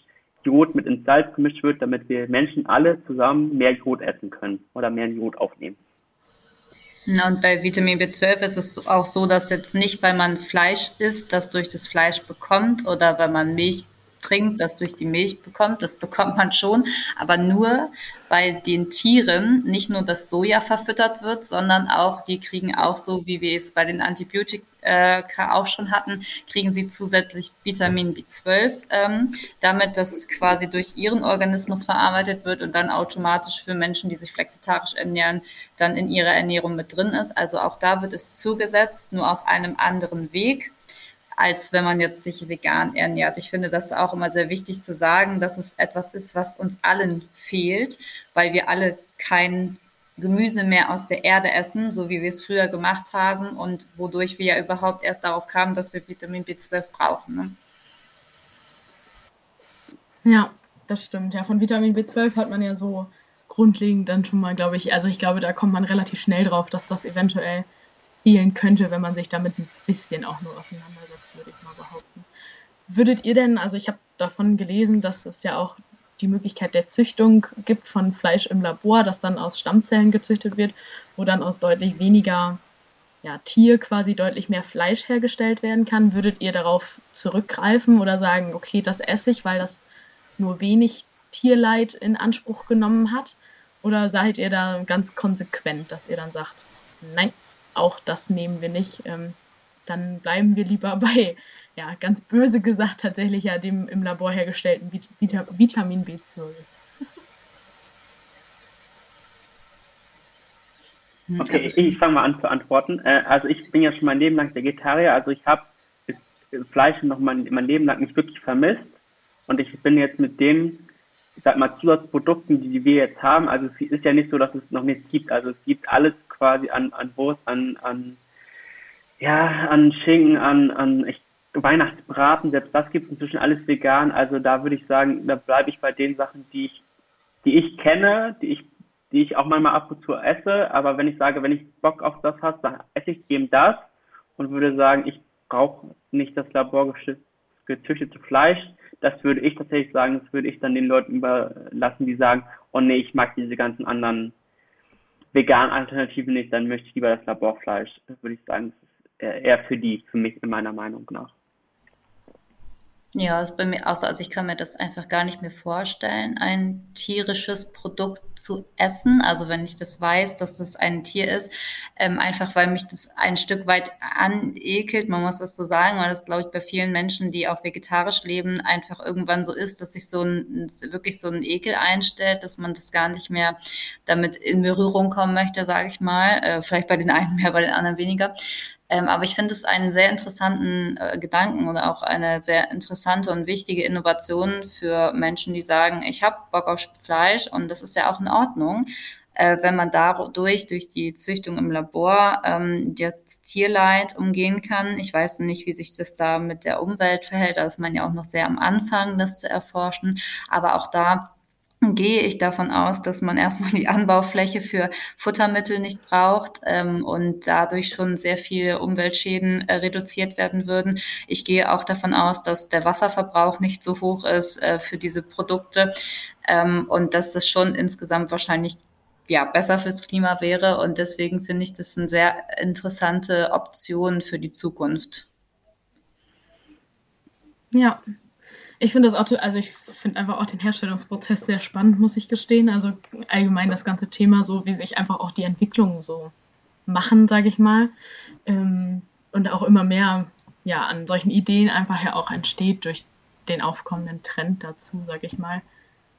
Jod mit ins Salz gemischt wird, damit wir Menschen alle zusammen mehr Jod essen können oder mehr Jod aufnehmen. Und bei Vitamin B12 ist es auch so, dass jetzt nicht, weil man Fleisch isst, das durch das Fleisch bekommt oder weil man Milch trinkt, das durch die Milch bekommt. Das bekommt man schon, aber nur, weil den Tieren nicht nur das Soja verfüttert wird, sondern auch, die kriegen auch so, wie wir es bei den Antibiotika auch schon hatten, kriegen sie zusätzlich Vitamin B12, ähm, damit das quasi durch ihren Organismus verarbeitet wird und dann automatisch für Menschen, die sich flexitarisch ernähren, dann in ihrer Ernährung mit drin ist. Also auch da wird es zugesetzt, nur auf einem anderen Weg als wenn man jetzt sich vegan ernährt. Ich finde das auch immer sehr wichtig zu sagen, dass es etwas ist, was uns allen fehlt, weil wir alle kein Gemüse mehr aus der Erde essen, so wie wir es früher gemacht haben und wodurch wir ja überhaupt erst darauf kamen, dass wir Vitamin B12 brauchen. Ne? Ja, das stimmt. Ja, von Vitamin B12 hat man ja so grundlegend dann schon mal, glaube ich, also ich glaube, da kommt man relativ schnell drauf, dass das eventuell fehlen könnte, wenn man sich damit ein bisschen auch nur auseinandersetzt, würde ich mal behaupten. Würdet ihr denn, also ich habe davon gelesen, dass es ja auch die Möglichkeit der Züchtung gibt von Fleisch im Labor, das dann aus Stammzellen gezüchtet wird, wo dann aus deutlich weniger ja, Tier quasi deutlich mehr Fleisch hergestellt werden kann. Würdet ihr darauf zurückgreifen oder sagen, okay, das esse ich, weil das nur wenig Tierleid in Anspruch genommen hat? Oder seid ihr da ganz konsequent, dass ihr dann sagt, nein, auch das nehmen wir nicht. Ähm, dann bleiben wir lieber bei, ja, ganz böse gesagt, tatsächlich ja dem im Labor hergestellten Vit Vita Vitamin B12. Okay, also ich, ich fange mal an zu antworten. Äh, also ich bin ja schon mein Leben lang Vegetarier, also ich habe Fleisch noch mein, mein Leben lang nicht wirklich vermisst. Und ich bin jetzt mit den, ich sag mal, Zusatzprodukten, die wir jetzt haben, also es ist ja nicht so, dass es noch nichts gibt. Also es gibt alles quasi an, an Wurst, an, an, ja, an Schinken, an, an ich, Weihnachtsbraten, selbst das gibt es inzwischen alles vegan. Also da würde ich sagen, da bleibe ich bei den Sachen, die ich, die ich kenne, die ich, die ich auch manchmal ab und zu esse. Aber wenn ich sage, wenn ich Bock auf das habe, dann esse ich eben das und würde sagen, ich brauche nicht das laborgezüchtete Fleisch. Das würde ich tatsächlich sagen, das würde ich dann den Leuten überlassen, die sagen, oh nee, ich mag diese ganzen anderen veganen Alternativen nicht, dann möchte ich lieber das Laborfleisch. Würde ich sagen, das ist eher für die, für mich in meiner Meinung nach. Ja, ist bei mir auch so. Also ich kann mir das einfach gar nicht mehr vorstellen, ein tierisches Produkt zu essen. Also wenn ich das weiß, dass es ein Tier ist, ähm, einfach weil mich das ein Stück weit anekelt, man muss das so sagen, weil das glaube ich bei vielen Menschen, die auch vegetarisch leben, einfach irgendwann so ist, dass sich so ein wirklich so ein Ekel einstellt, dass man das gar nicht mehr damit in Berührung kommen möchte, sage ich mal. Äh, vielleicht bei den einen mehr, bei den anderen weniger. Ähm, aber ich finde es einen sehr interessanten äh, Gedanken oder auch eine sehr interessante und wichtige Innovation für Menschen, die sagen, ich habe Bock auf Fleisch und das ist ja auch in Ordnung. Äh, wenn man dadurch, durch die Züchtung im Labor, ähm, das Tierleid umgehen kann. Ich weiß nicht, wie sich das da mit der Umwelt verhält. Da ist man ja auch noch sehr am Anfang, das zu erforschen. Aber auch da gehe ich davon aus, dass man erstmal die Anbaufläche für Futtermittel nicht braucht ähm, und dadurch schon sehr viele Umweltschäden äh, reduziert werden würden. Ich gehe auch davon aus, dass der Wasserverbrauch nicht so hoch ist äh, für diese Produkte ähm, und dass das schon insgesamt wahrscheinlich ja, besser fürs Klima wäre. Und deswegen finde ich das eine sehr interessante Option für die Zukunft. Ja, ich finde das auch, also ich finde einfach auch den Herstellungsprozess sehr spannend, muss ich gestehen. Also allgemein das ganze Thema, so wie sich einfach auch die Entwicklungen so machen, sage ich mal. Ähm, und auch immer mehr ja, an solchen Ideen einfach ja auch entsteht durch den aufkommenden Trend dazu, sage ich mal.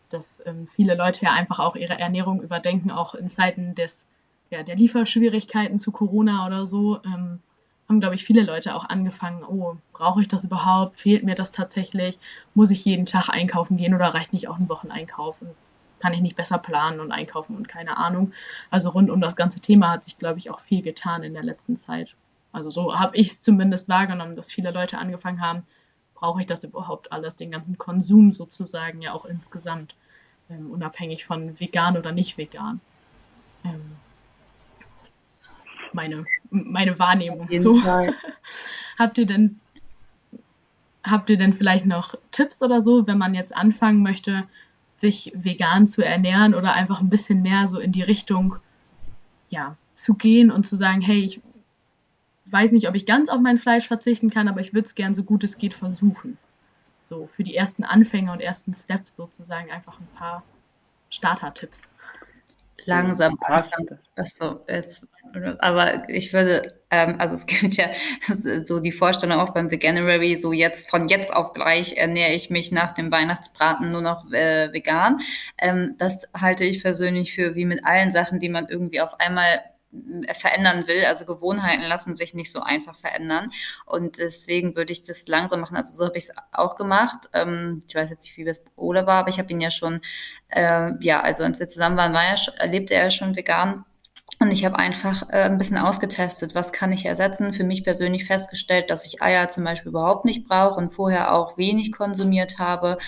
Dass ähm, viele Leute ja einfach auch ihre Ernährung überdenken, auch in Zeiten des, ja, der Lieferschwierigkeiten zu Corona oder so. Ähm, haben, glaube ich, viele Leute auch angefangen, oh, brauche ich das überhaupt? Fehlt mir das tatsächlich? Muss ich jeden Tag einkaufen gehen oder reicht nicht auch ein Wocheneinkauf? Und kann ich nicht besser planen und einkaufen und keine Ahnung. Also rund um das ganze Thema hat sich, glaube ich, auch viel getan in der letzten Zeit. Also so habe ich es zumindest wahrgenommen, dass viele Leute angefangen haben, brauche ich das überhaupt alles, den ganzen Konsum sozusagen ja auch insgesamt, ähm, unabhängig von vegan oder nicht vegan. Ähm, meine, meine Wahrnehmung. So. habt ihr denn habt ihr denn vielleicht noch Tipps oder so, wenn man jetzt anfangen möchte, sich vegan zu ernähren oder einfach ein bisschen mehr so in die Richtung ja, zu gehen und zu sagen, hey, ich weiß nicht, ob ich ganz auf mein Fleisch verzichten kann, aber ich würde es gern so gut es geht versuchen. So für die ersten Anfänger und ersten Steps sozusagen einfach ein paar Starter-Tipps langsam anfangen. Achso, jetzt. Aber ich würde, ähm, also es gibt ja so die Vorstellung auch beim Veganuary, so jetzt von jetzt auf gleich ernähre ich mich nach dem Weihnachtsbraten nur noch äh, vegan. Ähm, das halte ich persönlich für wie mit allen Sachen, die man irgendwie auf einmal verändern will. Also Gewohnheiten lassen sich nicht so einfach verändern. Und deswegen würde ich das langsam machen. Also so habe ich es auch gemacht. Ähm, ich weiß jetzt nicht, wie das Ole war, aber ich habe ihn ja schon, äh, ja, also als wir zusammen waren, war er, lebte er schon vegan. Und ich habe einfach äh, ein bisschen ausgetestet, was kann ich ersetzen. Für mich persönlich festgestellt, dass ich Eier zum Beispiel überhaupt nicht brauche und vorher auch wenig konsumiert habe.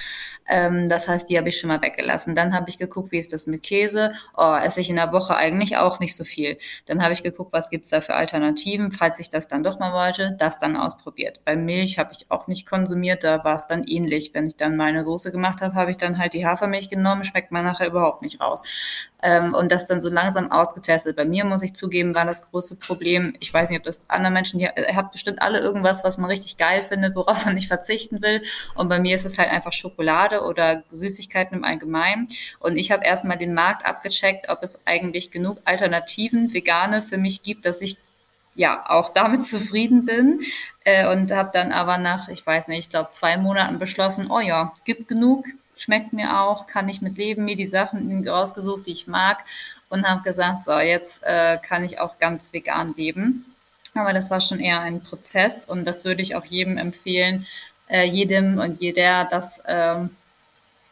Ähm, das heißt, die habe ich schon mal weggelassen. Dann habe ich geguckt, wie ist das mit Käse. Oh, esse ich in der Woche eigentlich auch nicht so viel. Dann habe ich geguckt, was gibt's da für Alternativen, falls ich das dann doch mal wollte. Das dann ausprobiert. Bei Milch habe ich auch nicht konsumiert. Da war es dann ähnlich. Wenn ich dann meine Soße gemacht habe, habe ich dann halt die Hafermilch genommen. Schmeckt man nachher überhaupt nicht raus. Ähm, und das dann so langsam ausgetestet getestet. Bei mir muss ich zugeben, war das große Problem, ich weiß nicht, ob das andere Menschen, ihr habt bestimmt alle irgendwas, was man richtig geil findet, worauf man nicht verzichten will. Und bei mir ist es halt einfach Schokolade oder Süßigkeiten im Allgemeinen. Und ich habe erstmal den Markt abgecheckt, ob es eigentlich genug Alternativen, vegane für mich gibt, dass ich ja auch damit zufrieden bin äh, und habe dann aber nach, ich weiß nicht, ich glaube zwei Monaten beschlossen, oh ja, gibt genug, schmeckt mir auch, kann ich mit leben, mir die Sachen rausgesucht, die ich mag und habe gesagt, so jetzt äh, kann ich auch ganz vegan leben. Aber das war schon eher ein Prozess und das würde ich auch jedem empfehlen, äh, jedem und jeder, das ähm,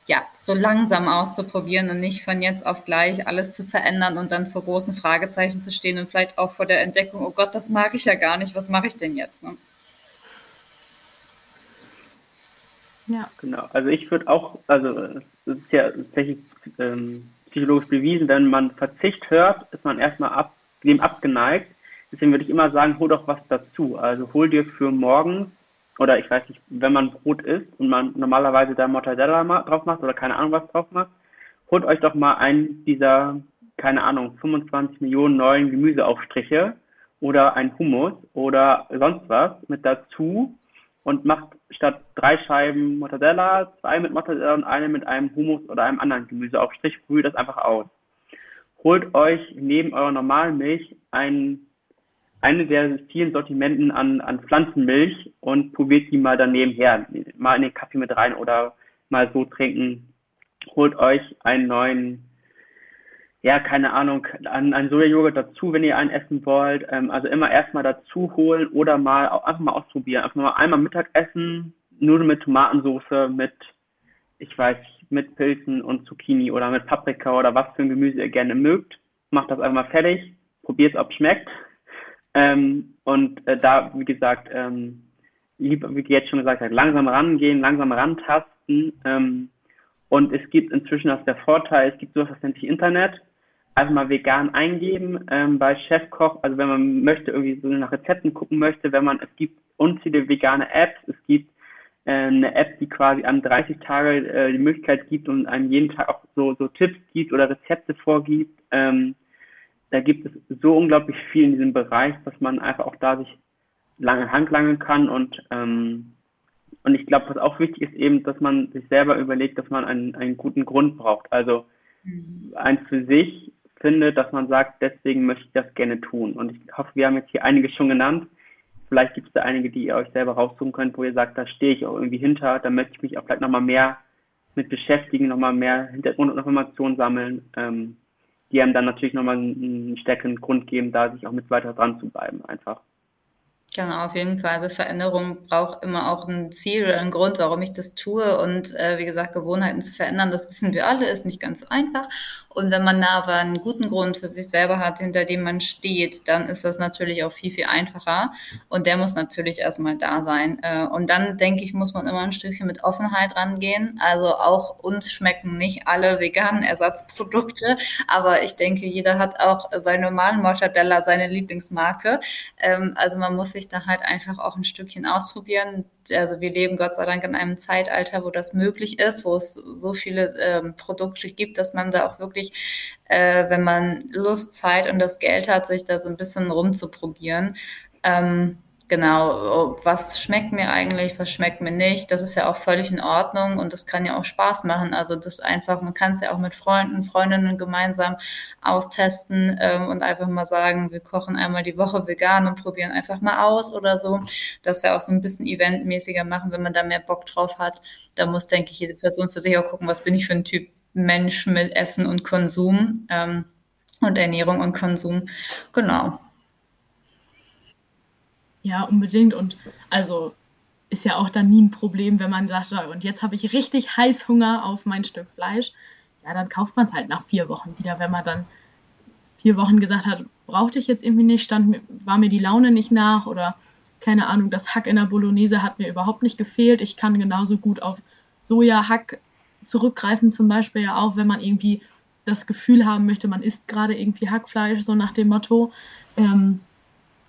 ja, so langsam auszuprobieren und nicht von jetzt auf gleich alles zu verändern und dann vor großen Fragezeichen zu stehen und vielleicht auch vor der Entdeckung, oh Gott, das mag ich ja gar nicht, was mache ich denn jetzt? Ne? Ja. Genau, also ich würde auch, also es ist ja tatsächlich ähm, psychologisch bewiesen, wenn man Verzicht hört, ist man erstmal ab, dem abgeneigt. Deswegen würde ich immer sagen, hol doch was dazu. Also hol dir für morgen oder ich weiß nicht, wenn man Brot isst und man normalerweise da Mortadella drauf macht oder keine Ahnung was drauf macht, holt euch doch mal einen dieser, keine Ahnung, 25 Millionen neuen Gemüseaufstriche oder ein Hummus oder sonst was mit dazu und macht statt drei Scheiben Mortadella, zwei mit Mortadella und eine mit einem Hummus oder einem anderen Gemüseaufstrich, brüht das einfach aus. Holt euch neben eurer normalen Milch einen eine der vielen Sortimenten an, an Pflanzenmilch und probiert die mal daneben her. Mal in den Kaffee mit rein oder mal so trinken. Holt euch einen neuen, ja, keine Ahnung, einen, einen Sojajoghurt dazu, wenn ihr einen essen wollt. Ähm, also immer erstmal dazu holen oder mal einfach mal ausprobieren. Einfach mal einmal Mittagessen, Nudeln mit Tomatensauce, mit, ich weiß, mit Pilzen und Zucchini oder mit Paprika oder was für ein Gemüse ihr gerne mögt. Macht das einfach mal fertig. Probiert es, ob es schmeckt ähm, und äh, da, wie gesagt, ähm, lieber, wie jetzt schon gesagt hat, langsam rangehen, langsam rantasten. Ähm, und es gibt inzwischen auch der Vorteil, es gibt sowas, das nennt sich Internet. Einfach mal vegan eingeben ähm, bei Chefkoch. Also wenn man möchte, irgendwie so nach Rezepten gucken möchte, wenn man, es gibt unzählige vegane Apps, es gibt äh, eine App, die quasi an 30 Tage äh, die Möglichkeit gibt und einem jeden Tag auch so, so Tipps gibt oder Rezepte vorgibt. Ähm, da gibt es so unglaublich viel in diesem Bereich, dass man einfach auch da sich lange Hand langen kann und ähm, und ich glaube, was auch wichtig ist eben, dass man sich selber überlegt, dass man einen, einen guten Grund braucht. Also mhm. eins für sich findet, dass man sagt, deswegen möchte ich das gerne tun. Und ich hoffe, wir haben jetzt hier einige schon genannt. Vielleicht gibt es da einige, die ihr euch selber raussuchen könnt, wo ihr sagt, da stehe ich auch irgendwie hinter, da möchte ich mich auch vielleicht nochmal mehr mit beschäftigen, nochmal mehr Hintergrundinformationen sammeln. Ähm, die einem dann natürlich nochmal einen stärkeren Grund geben, da sich auch mit weiter dran zu bleiben einfach. Genau, auf jeden Fall. Also Veränderung braucht immer auch ein Ziel oder einen Grund, warum ich das tue. Und äh, wie gesagt, Gewohnheiten zu verändern, das wissen wir alle, ist nicht ganz einfach. Und wenn man da aber einen guten Grund für sich selber hat, hinter dem man steht, dann ist das natürlich auch viel, viel einfacher. Und der muss natürlich erstmal da sein. Äh, und dann, denke ich, muss man immer ein Stückchen mit Offenheit rangehen. Also auch uns schmecken nicht alle veganen Ersatzprodukte. Aber ich denke, jeder hat auch bei normalen Mortadella seine Lieblingsmarke. Ähm, also man muss sich sich da halt einfach auch ein Stückchen ausprobieren. Also wir leben Gott sei Dank in einem Zeitalter, wo das möglich ist, wo es so viele ähm, Produkte gibt, dass man da auch wirklich, äh, wenn man Lust, Zeit und das Geld hat, sich da so ein bisschen rumzuprobieren. Ähm, genau, was schmeckt mir eigentlich, was schmeckt mir nicht, das ist ja auch völlig in Ordnung und das kann ja auch Spaß machen. Also das einfach, man kann es ja auch mit Freunden, Freundinnen gemeinsam austesten ähm, und einfach mal sagen, wir kochen einmal die Woche vegan und probieren einfach mal aus oder so. Das ja auch so ein bisschen eventmäßiger machen, wenn man da mehr Bock drauf hat. Da muss, denke ich, jede Person für sich auch gucken, was bin ich für ein Typ Mensch mit Essen und Konsum ähm, und Ernährung und Konsum. Genau. Ja, unbedingt. Und also ist ja auch dann nie ein Problem, wenn man sagt, und jetzt habe ich richtig heiß Hunger auf mein Stück Fleisch. Ja, dann kauft man es halt nach vier Wochen wieder, wenn man dann vier Wochen gesagt hat, brauchte ich jetzt irgendwie nicht, stand, war mir die Laune nicht nach oder keine Ahnung, das Hack in der Bolognese hat mir überhaupt nicht gefehlt. Ich kann genauso gut auf Sojahack zurückgreifen, zum Beispiel ja auch, wenn man irgendwie das Gefühl haben möchte, man isst gerade irgendwie Hackfleisch, so nach dem Motto. Ähm,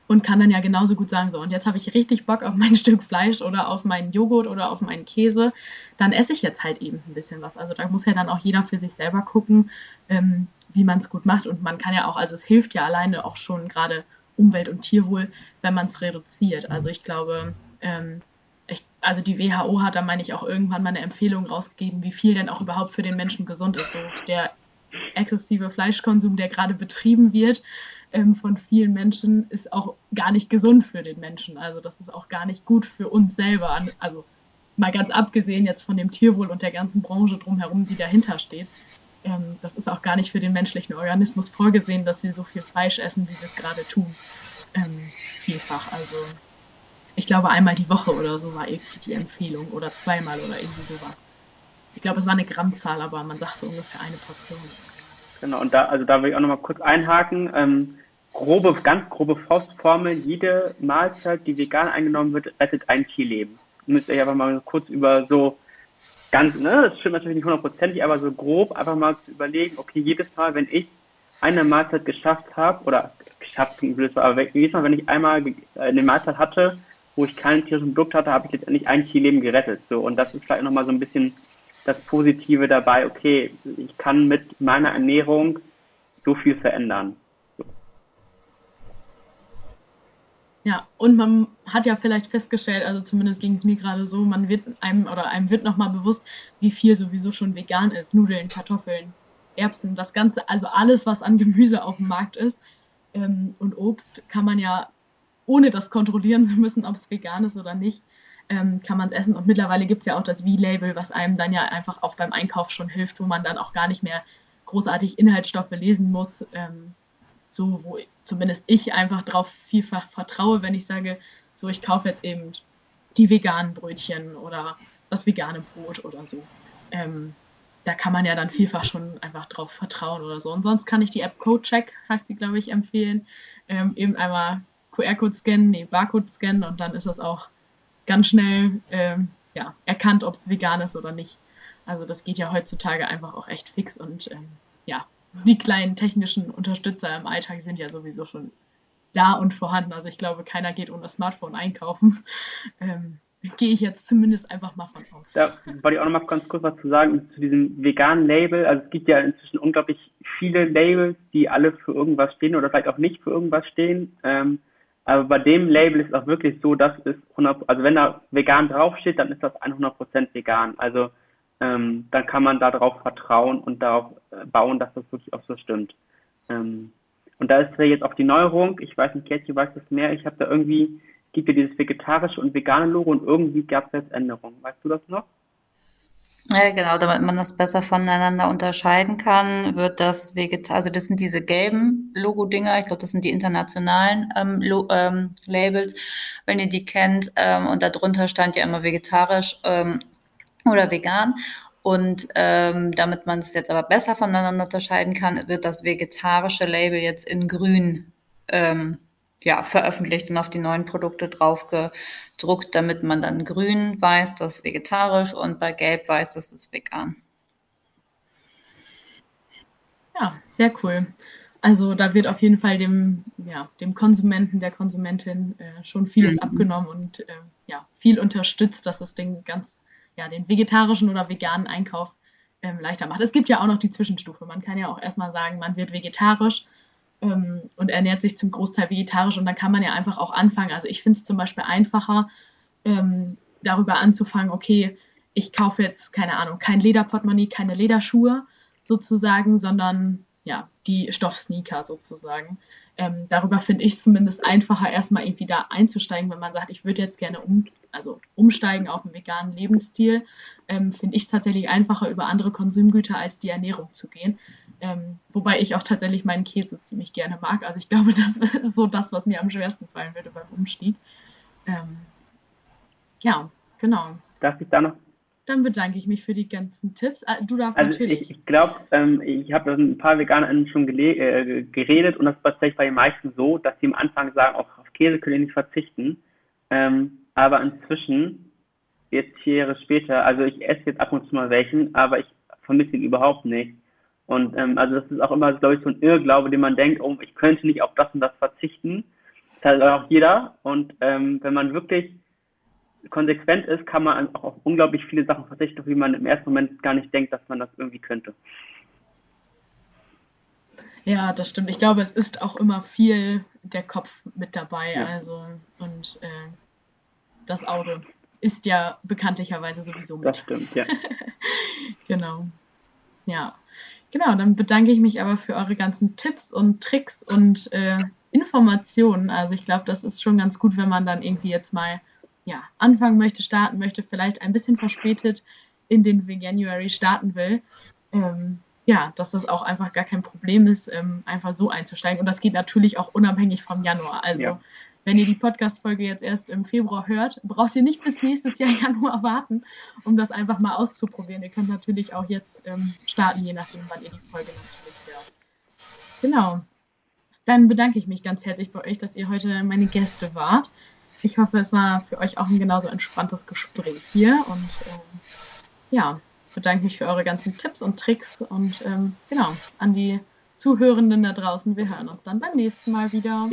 und kann dann ja genauso gut sagen, so, und jetzt habe ich richtig Bock auf mein Stück Fleisch oder auf meinen Joghurt oder auf meinen Käse, dann esse ich jetzt halt eben ein bisschen was. Also da muss ja dann auch jeder für sich selber gucken, ähm, wie man es gut macht. Und man kann ja auch, also es hilft ja alleine auch schon gerade Umwelt- und Tierwohl, wenn man es reduziert. Also ich glaube, ähm, ich, also die WHO hat da, meine ich, auch irgendwann mal eine Empfehlung rausgegeben, wie viel denn auch überhaupt für den Menschen gesund ist. So der exzessive Fleischkonsum, der gerade betrieben wird ähm, von vielen Menschen, ist auch gar nicht gesund für den Menschen. Also das ist auch gar nicht gut für uns selber. Also mal ganz abgesehen jetzt von dem Tierwohl und der ganzen Branche drumherum, die dahinter steht. Ähm, das ist auch gar nicht für den menschlichen Organismus vorgesehen, dass wir so viel Fleisch essen, wie wir es gerade tun. Ähm, vielfach. Also ich glaube einmal die Woche oder so war irgendwie die Empfehlung oder zweimal oder irgendwie sowas. Ich glaube, es war eine Grammzahl, aber man sagte ungefähr eine Portion. Genau, und da, also da will ich auch nochmal kurz einhaken. Ähm, grobe, ganz grobe Faustformel, jede Mahlzeit, die vegan eingenommen wird, rettet ein Tierleben. Müsst ihr aber mal kurz über so ganz, ne, das stimmt natürlich nicht hundertprozentig, aber so grob einfach mal zu überlegen, okay, jedes Mal, wenn ich eine Mahlzeit geschafft habe, oder geschafft aber jedes Mal, wenn ich einmal eine Mahlzeit hatte, wo ich kein tierisches Produkt hatte, habe ich letztendlich ein Tierleben gerettet. So, und das ist vielleicht nochmal so ein bisschen das Positive dabei, okay, ich kann mit meiner Ernährung so viel verändern. Ja, und man hat ja vielleicht festgestellt, also zumindest ging es mir gerade so, man wird einem oder einem wird nochmal bewusst, wie viel sowieso schon vegan ist. Nudeln, Kartoffeln, Erbsen, das Ganze, also alles, was an Gemüse auf dem Markt ist. Ähm, und Obst kann man ja, ohne das kontrollieren zu müssen, ob es vegan ist oder nicht, ähm, kann man es essen. Und mittlerweile gibt es ja auch das V-Label, was einem dann ja einfach auch beim Einkauf schon hilft, wo man dann auch gar nicht mehr großartig Inhaltsstoffe lesen muss. Ähm, so, wo zumindest ich einfach drauf vielfach vertraue, wenn ich sage, so, ich kaufe jetzt eben die veganen Brötchen oder das vegane Brot oder so. Ähm, da kann man ja dann vielfach schon einfach drauf vertrauen oder so. Und sonst kann ich die App CodeCheck, heißt die, glaube ich, empfehlen. Ähm, eben einmal QR-Code scannen, nee, Barcode scannen und dann ist das auch ganz schnell ähm, ja, erkannt, ob es vegan ist oder nicht. Also das geht ja heutzutage einfach auch echt fix und ähm, ja, die kleinen technischen Unterstützer im Alltag sind ja sowieso schon da und vorhanden. Also ich glaube, keiner geht ohne Smartphone einkaufen. Ähm, gehe ich jetzt zumindest einfach mal von aus. Da wollte ich auch noch mal ganz kurz was zu sagen zu diesem veganen Label. Also es gibt ja inzwischen unglaublich viele Labels, die alle für irgendwas stehen oder vielleicht auch nicht für irgendwas stehen. Ähm, aber bei dem Label ist auch wirklich so, dass es 100, also wenn da vegan draufsteht, dann ist das 100% vegan. Also ähm, dann kann man darauf vertrauen und darauf äh, bauen, dass das wirklich auch so stimmt. Ähm, und da ist jetzt auch die Neuerung, ich weiß nicht, du weißt es mehr, ich habe da irgendwie, gibt ja dieses vegetarische und vegane Logo und irgendwie gab es jetzt Änderungen. Weißt du das noch? Ja, genau, damit man das besser voneinander unterscheiden kann, wird das Veget also das sind diese gelben Logo-Dinger, ich glaube, das sind die internationalen ähm, ähm, Labels, wenn ihr die kennt. Ähm, und darunter stand ja immer vegetarisch ähm, oder vegan. Und ähm, damit man es jetzt aber besser voneinander unterscheiden kann, wird das vegetarische Label jetzt in grün ähm, ja, veröffentlicht und auf die neuen Produkte drauf gedruckt, damit man dann grün weiß, das ist vegetarisch und bei gelb weiß, das ist vegan. Ja, sehr cool. Also da wird auf jeden Fall dem, ja, dem Konsumenten, der Konsumentin äh, schon vieles mhm. abgenommen und äh, ja, viel unterstützt, dass es den ganz ja, den vegetarischen oder veganen Einkauf ähm, leichter macht. Es gibt ja auch noch die Zwischenstufe. Man kann ja auch erstmal sagen, man wird vegetarisch ähm, und ernährt sich zum Großteil vegetarisch und dann kann man ja einfach auch anfangen. Also ich finde es zum Beispiel einfacher, ähm, darüber anzufangen, okay, ich kaufe jetzt, keine Ahnung, kein Lederportemonnaie, keine Lederschuhe sozusagen, sondern ja, die Stoffsneaker sozusagen. Ähm, darüber finde ich es zumindest einfacher, erstmal irgendwie da einzusteigen, wenn man sagt, ich würde jetzt gerne um, also umsteigen auf einen veganen Lebensstil, ähm, finde ich es tatsächlich einfacher, über andere Konsumgüter als die Ernährung zu gehen. Ähm, wobei ich auch tatsächlich meinen Käse ziemlich gerne mag. Also ich glaube, das ist so das, was mir am schwersten fallen würde beim Umstieg. Ähm, ja, genau. Darf ich da noch? Dann bedanke ich mich für die ganzen Tipps. Ah, du darfst also natürlich. Ich, ich glaube, ähm, ich habe mit ein paar VeganerInnen schon äh, geredet und das ist tatsächlich bei den meisten so, dass sie am Anfang sagen, auch auf Käse können ihr nicht verzichten. Ähm, aber inzwischen, jetzt vier Jahre später, also ich esse jetzt ab und zu mal welchen, aber ich vermisse ihn überhaupt nicht. Und ähm, also das ist auch immer, glaube ich, so ein Irrglaube, den man denkt, oh, ich könnte nicht auf das und das verzichten. Das hat auch jeder. Und ähm, wenn man wirklich konsequent ist, kann man auch auf unglaublich viele Sachen verzichten, wie man im ersten Moment gar nicht denkt, dass man das irgendwie könnte. Ja, das stimmt. Ich glaube, es ist auch immer viel der Kopf mit dabei. Ja. Also und äh, das Auge ist ja bekanntlicherweise sowieso mit. Das stimmt, ja. genau. Ja. Genau, dann bedanke ich mich aber für eure ganzen Tipps und Tricks und äh, Informationen. Also ich glaube, das ist schon ganz gut, wenn man dann irgendwie jetzt mal ja, anfangen möchte, starten möchte, vielleicht ein bisschen verspätet in den Veganuary starten will. Ähm, ja, dass das auch einfach gar kein Problem ist, ähm, einfach so einzusteigen. Und das geht natürlich auch unabhängig vom Januar. Also ja. Wenn ihr die Podcast-Folge jetzt erst im Februar hört, braucht ihr nicht bis nächstes Jahr Januar warten, um das einfach mal auszuprobieren. Ihr könnt natürlich auch jetzt ähm, starten, je nachdem, wann ihr die Folge natürlich hört. Genau. Dann bedanke ich mich ganz herzlich bei euch, dass ihr heute meine Gäste wart. Ich hoffe, es war für euch auch ein genauso entspanntes Gespräch hier und ähm, ja, bedanke mich für eure ganzen Tipps und Tricks und ähm, genau, an die Zuhörenden da draußen. Wir hören uns dann beim nächsten Mal wieder.